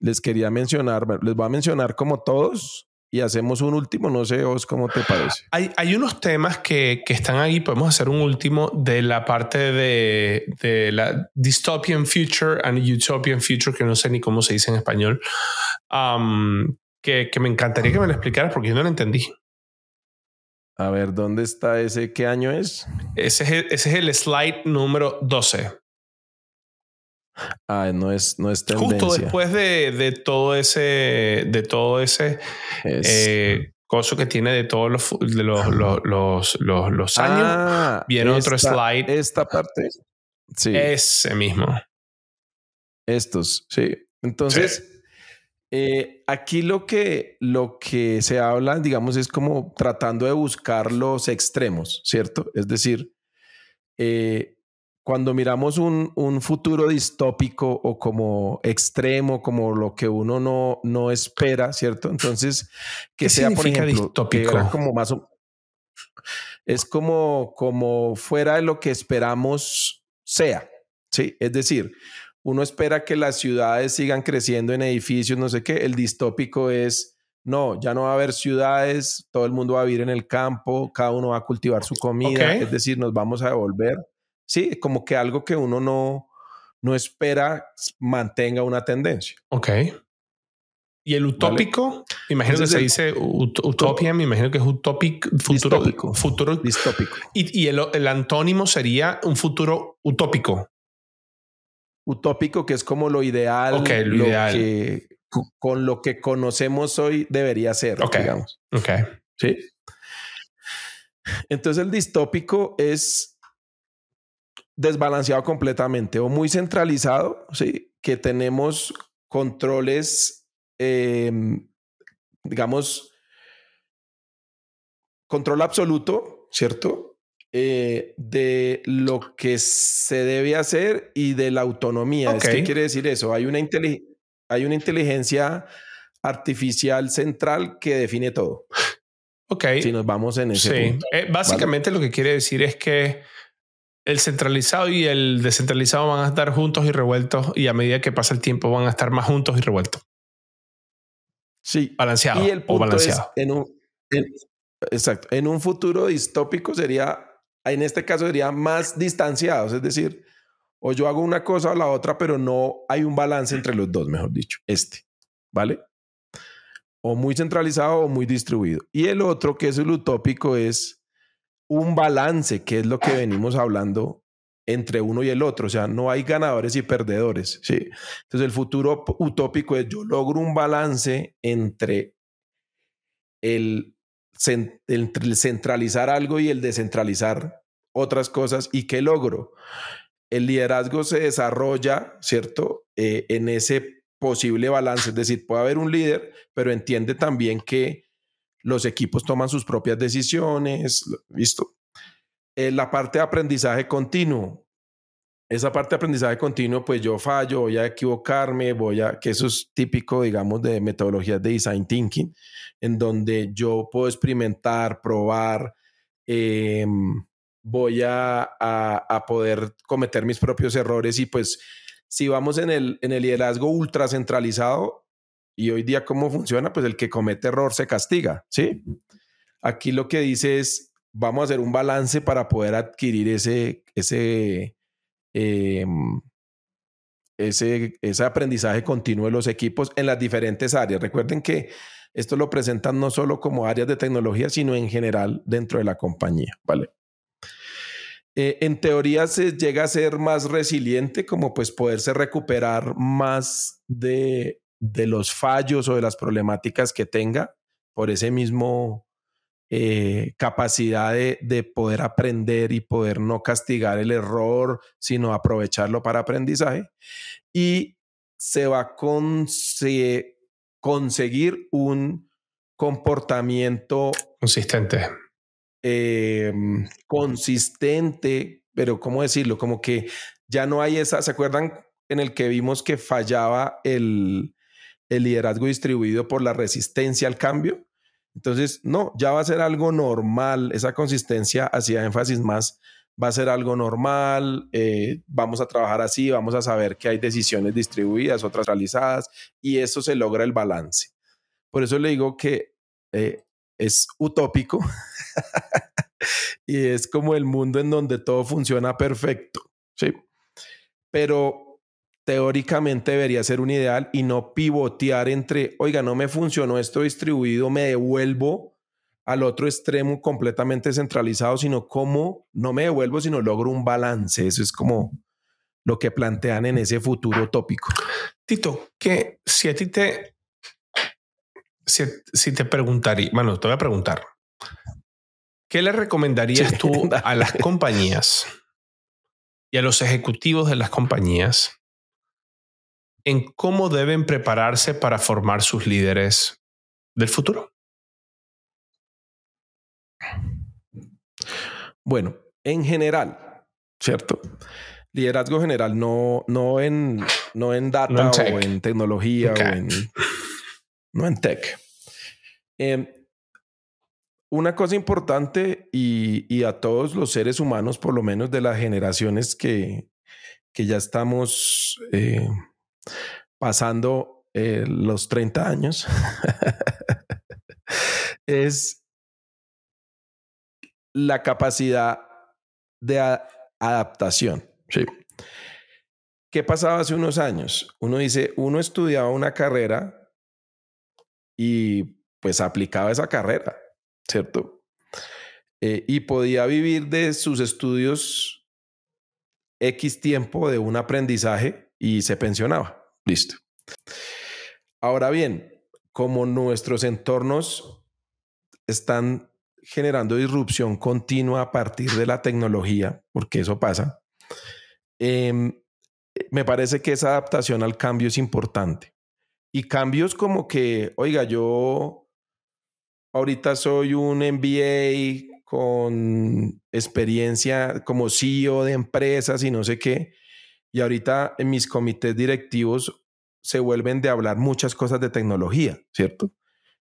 les quería mencionar, les voy a mencionar como todos y hacemos un último. No sé, vos cómo te parece. <gasps> Hay, hay unos temas que, que, están ahí. Podemos hacer un último de la parte de, de, la dystopian future and utopian future, que no sé ni cómo se dice en español, um, que, que me encantaría que me lo explicaras porque yo no lo entendí. A ver, ¿dónde está ese? ¿Qué año es? Ese es ese es el slide número 12. Ah, no es, no es tendencia. Justo después de, de todo ese, de todo ese eh, coso que tiene de todos los, de los, los, los, los, años, ah, viene otro slide. Esta parte. Sí. Ese mismo. Estos, sí. Entonces, Eh, aquí lo que, lo que se habla, digamos, es como tratando de buscar los extremos, ¿cierto? Es decir, eh, cuando miramos un, un, futuro distópico o como extremo, como lo que uno no, no espera, ¿cierto? Entonces, que sea, por ejemplo, distópico? como más... Es como, como fuera de lo que esperamos sea, ¿sí? Es decir, uno espera que las ciudades sigan creciendo en edificios, no sé qué. El distópico es, no, ya no va a haber ciudades, todo el mundo va a vivir en el campo, cada uno va a cultivar su comida, es decir, nos vamos a devolver Sí, como que algo que uno no, no espera mantenga una tendencia. Ok. ¿Y el utópico? Imagino que se dice utopia, me imagino que es utópico, futuro distópico. Futuro distópico. Y, y el, el, antónimo sería un futuro utópico. Utópico, que es como lo ideal, okay, lo, ideal. Que, con lo que conocemos hoy debería ser, okay. digamos. Ok. Sí. Entonces el distópico es desbalanceado completamente o muy centralizado, ¿sí? que tenemos controles, eh, digamos, control absoluto, ¿cierto? Eh, de lo que se debe hacer y de la autonomía. ¿Qué quiere decir eso? Hay una, hay una inteligencia artificial central que define todo. Ok. Si nos vamos en ese sí. punto. Eh, básicamente lo que quiere decir es que el centralizado y el descentralizado van a estar juntos y revueltos y a medida que pasa el tiempo van a estar más juntos y revueltos. Sí. Balanceado Y el o punto es, balanceado. en un, en- exacto, en un futuro distópico sería, en este caso sería más distanciados, es decir, o yo hago una cosa o la otra, pero no hay un balance entre los dos, mejor dicho, este, ¿vale? O muy centralizado o muy distribuido. Y el otro, que es el utópico, es un balance, que es lo que venimos hablando entre uno y el otro. O sea, no hay ganadores y perdedores. ¿sí? Entonces, el futuro utópico es yo logro un balance entre el, entre centralizar algo y el descentralizar otras cosas. ¿Y qué logro? El liderazgo se desarrolla, ¿cierto? Eh, en ese posible balance. Es decir, puede haber un líder, pero entiende también que los equipos toman sus propias decisiones, ¿listo? Eh, la parte de aprendizaje continuo. Esa parte de aprendizaje continuo, pues yo fallo, voy a equivocarme, voy a, que eso es típico, digamos, de metodologías de design thinking, en donde yo puedo experimentar, probar, eh, voy a, a, a poder cometer mis propios errores y pues si vamos en el, en el liderazgo ultra centralizado y hoy día cómo funciona, pues el que comete error se castiga, ¿sí? Aquí lo que dice es, vamos a hacer un balance para poder adquirir ese, ese, eh, ese, ese aprendizaje continuo de los equipos en las diferentes áreas. Recuerden que esto lo presentan no solo como áreas de tecnología, sino en general dentro de la compañía, ¿vale? Eh, en teoría se llega a ser más resiliente, como pues poderse recuperar más de, de los fallos o de las problemáticas que tenga por ese mismo eh, capacidad de, de, poder aprender y poder no castigar el error, sino aprovecharlo para aprendizaje. Y se va a conse conseguir un comportamiento consistente. Eh, consistente, pero ¿cómo decirlo? Como que ya no hay esa, ¿se acuerdan en el que vimos que fallaba el, el liderazgo distribuido por la resistencia al cambio? Entonces, no, ya va a ser algo normal. Esa consistencia hacía énfasis más, va a ser algo normal. Eh, vamos a trabajar así, vamos a saber que hay decisiones distribuidas, otras realizadas, y eso se logra el balance. Por eso le digo que eh, es utópico <laughs> y es como el mundo en donde todo funciona perfecto. Sí. Pero teóricamente debería ser un ideal y no pivotear entre, oiga, no me funcionó esto distribuido, me devuelvo al otro extremo completamente centralizado, sino cómo no me devuelvo, sino logro un balance. Eso es como lo que plantean en ese futuro tópico. Tito, que si a ti te, si, si te preguntaría, bueno, te voy a preguntar, ¿qué le recomendarías sí, tú <laughs> a las compañías y a los ejecutivos de las compañías en cómo deben prepararse para formar sus líderes del futuro? Bueno, en general, ¿cierto? Liderazgo general, no, no, en, no en data No en o en tecnología o en... No en tech. Eh, una cosa importante y, y a todos los seres humanos, por lo menos de las generaciones que, que ya estamos eh, pasando eh, los 30 años, <laughs> es la capacidad de adaptación. Sí. ¿Qué pasaba hace unos años? Uno dice, uno estudiaba una carrera y pues aplicaba esa carrera, ¿cierto? Eh, y podía vivir de sus estudios X tiempo de un aprendizaje y se pensionaba. Listo. Ahora bien, como nuestros entornos están generando disrupción continua a partir de la tecnología, porque eso pasa, em, me parece que esa adaptación al cambio es importante. Y cambios como que, oiga, yo ahorita soy un MBA con experiencia como CEO de empresas y no sé qué, y ahorita en mis comités directivos se vuelven de hablar muchas cosas de tecnología, ¿cierto?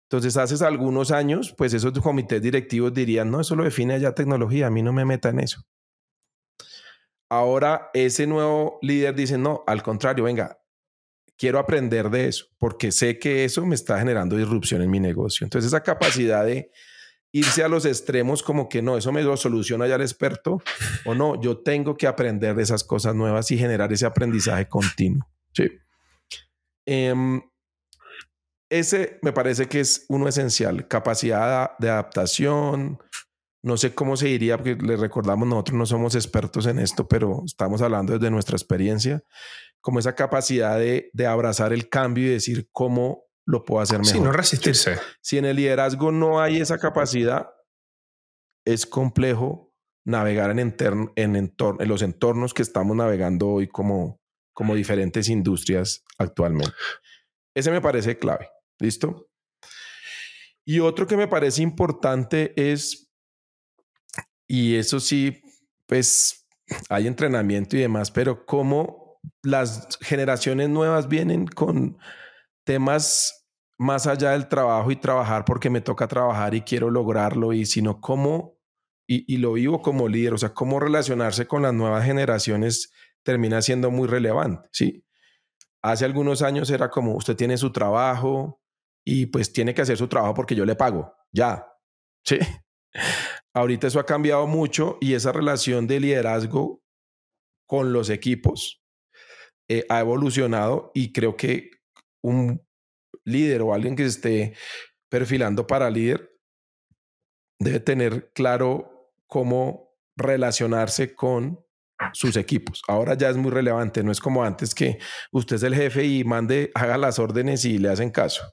Entonces, hace algunos años, pues esos comités directivos dirían, no, eso lo define ya tecnología, a mí no me meta en eso. Ahora ese nuevo líder dice, no, al contrario, venga, quiero aprender de eso, porque sé que eso me está generando disrupción en mi negocio. Entonces, esa capacidad de irse a los extremos como que no, eso me lo soluciona ya el experto, o no, yo tengo que aprender de esas cosas nuevas y generar ese aprendizaje continuo. Sí. Em, ese me parece que es uno esencial, capacidad de adaptación. No sé cómo se diría, porque le recordamos, nosotros no somos expertos en esto, pero estamos hablando desde nuestra experiencia, como esa capacidad de, de abrazar el cambio y decir cómo lo puedo hacer mejor. Sí, no resistirse. Si en el liderazgo no hay esa capacidad, es complejo navegar en, en, en los entornos que estamos navegando hoy como, como diferentes industrias actualmente. Ese me parece clave. ¿Listo? Y otro que me parece importante es, y eso sí, pues hay entrenamiento y demás, pero cómo las generaciones nuevas vienen con temas más allá del trabajo y trabajar porque me toca trabajar y quiero lograrlo, y sino cómo, y, lo vivo como líder, o sea, cómo relacionarse con las nuevas generaciones termina siendo muy relevante, ¿sí? Hace algunos años era como usted tiene su trabajo, y pues tiene que hacer su trabajo porque yo le pago, ya. Sí. <laughs> Ahorita eso ha cambiado mucho y esa relación de liderazgo con los equipos eh, ha evolucionado y creo que un líder o alguien que se esté perfilando para líder debe tener claro cómo relacionarse con sus equipos. Ahora ya es muy relevante, no es como antes que usted es el jefe y mande, haga las órdenes y le hacen caso.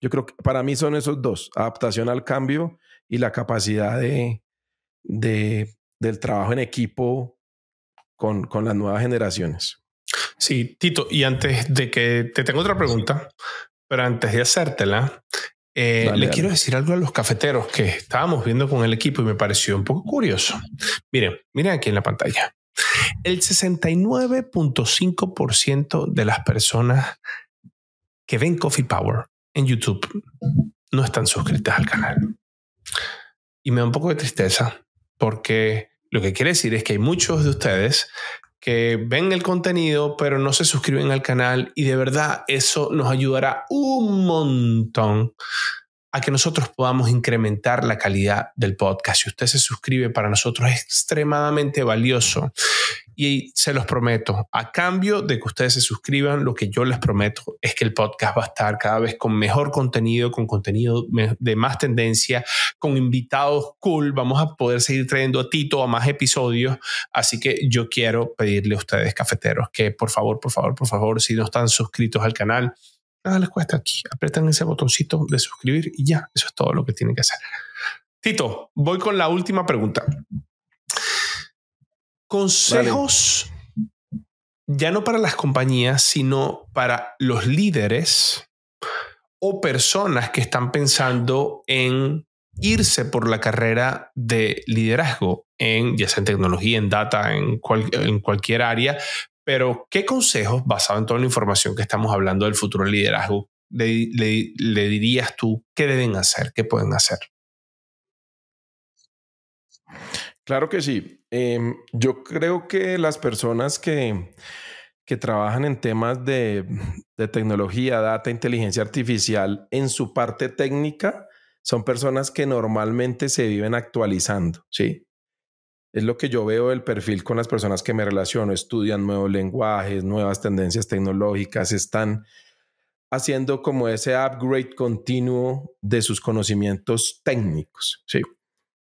Yo creo que para mí son esos dos, adaptación al cambio y la capacidad de, de del trabajo en equipo con, con las nuevas generaciones. Sí, Tito, y antes de que te tengo otra pregunta, pero antes de hacértela, eh, le quiero decir algo a los cafeteros que estábamos viendo con el equipo y me pareció un poco curioso. Miren, miren aquí en la pantalla. El 69.5% de las personas que ven Coffee Power en YouTube no están suscritas al canal. Y me da un poco de tristeza porque lo que quiere decir es que hay muchos de ustedes que ven el contenido pero no se suscriben al canal y de verdad eso nos ayudará un montón a que nosotros podamos incrementar la calidad del podcast. Si usted se suscribe, para nosotros es extremadamente valioso. Y se los prometo, a cambio de que ustedes se suscriban, lo que yo les prometo es que el podcast va a estar cada vez con mejor contenido, con contenido de más tendencia, con invitados cool. Vamos a poder seguir trayendo a Tito a más episodios. Así que yo quiero pedirle a ustedes, cafeteros, que por favor, por favor, por favor, si no están suscritos al canal, nada les cuesta aquí. Apretan ese botoncito de suscribir y ya, eso es todo lo que tienen que hacer. Tito, voy con la última pregunta. Consejos ya no para las compañías, sino para los líderes o personas que están pensando en irse por la carrera de liderazgo en ya sea en tecnología, en data, en, en cualquier área, pero, ¿qué consejos, basado en toda la información que estamos hablando del futuro liderazgo, le, le, dirías tú qué deben hacer, qué pueden hacer? Claro que sí. Em, yo creo que las personas que, que trabajan en temas de, de, tecnología, data, inteligencia artificial, en su parte técnica, son personas que normalmente se viven actualizando, ¿sí? es lo que yo veo del perfil con las personas que me relaciono, estudian nuevos lenguajes, nuevas tendencias tecnológicas, están haciendo como ese upgrade continuo de sus conocimientos técnicos. Sí.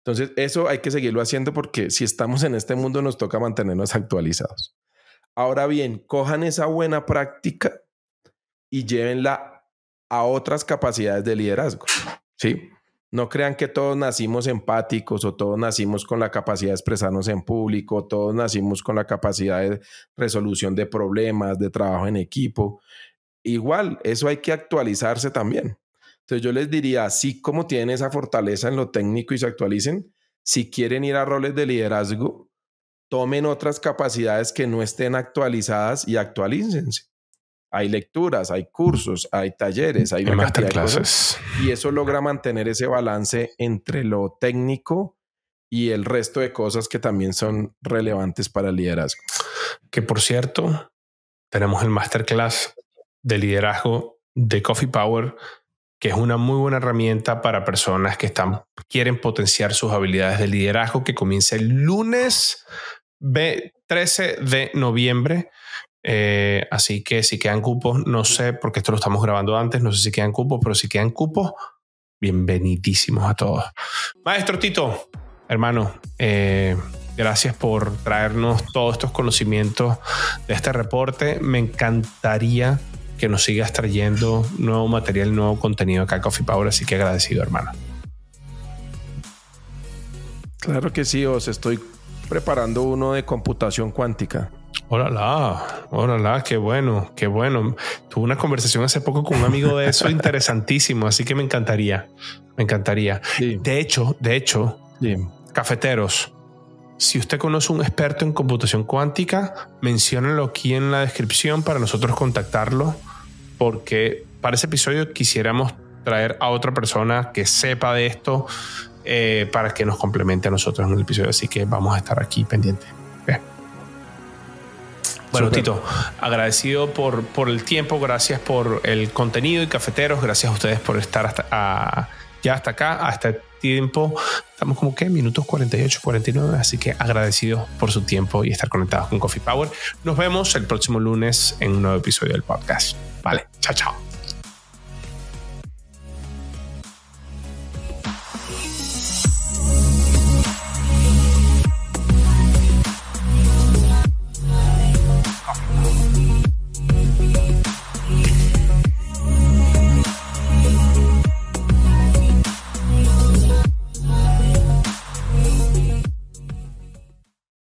Entonces, eso hay que seguirlo haciendo porque si estamos en este mundo nos toca mantenernos actualizados. Ahora bien, cojan esa buena práctica y llévenla a otras capacidades de liderazgo. Sí. No crean que todos nacimos empáticos o todos nacimos con la capacidad de expresarnos en público, todos nacimos con la capacidad de resolución de problemas, de trabajo en equipo. Igual, eso hay que actualizarse también. Entonces yo les diría, así como tienen esa fortaleza en lo técnico y se actualicen, si quieren ir a roles de liderazgo, tomen otras capacidades que no estén actualizadas y actualícense. hay lecturas, hay cursos, hay talleres, hay una y eso logra mantener ese balance entre lo técnico y el resto de cosas que también son relevantes para el liderazgo. Que por cierto, tenemos el masterclass de liderazgo de Coffee Power, que es una muy buena herramienta para personas que están, quieren potenciar sus habilidades de liderazgo, que comienza el lunes 13 de noviembre. Eh, así que si quedan cupos, no sé, porque esto lo estamos grabando antes, no sé si quedan cupos, pero si quedan cupos, bienvenidísimos a todos. Maestro Tito, hermano, eh, gracias por traernos todos estos conocimientos de este reporte. Me encantaría que nos sigas trayendo nuevo material, nuevo contenido acá a Coffee Power, así que agradecido, hermano. Claro que sí, os estoy preparando uno de computación cuántica. Hola, hola, qué bueno, qué bueno. Tuve una conversación hace poco con un amigo de eso <laughs> interesantísimo, así que me encantaría, me encantaría. De hecho, de hecho, cafeteros, si usted conoce un experto en computación cuántica, menciónenlo aquí en la descripción para nosotros contactarlo, porque para ese episodio quisiéramos traer a otra persona que sepa de esto eh, para que nos complemente a nosotros en el episodio. Así que vamos a estar aquí pendientes. Bueno, Tito, agradecido por, por el tiempo, gracias por el contenido y cafeteros, gracias a ustedes por estar hasta, ya hasta acá, hasta tiempo. Estamos como que minutos 48, 49, así que agradecidos por su tiempo y estar conectados con Coffee Power. Nos vemos el próximo lunes en un nuevo episodio del podcast. Vale, chao, chao.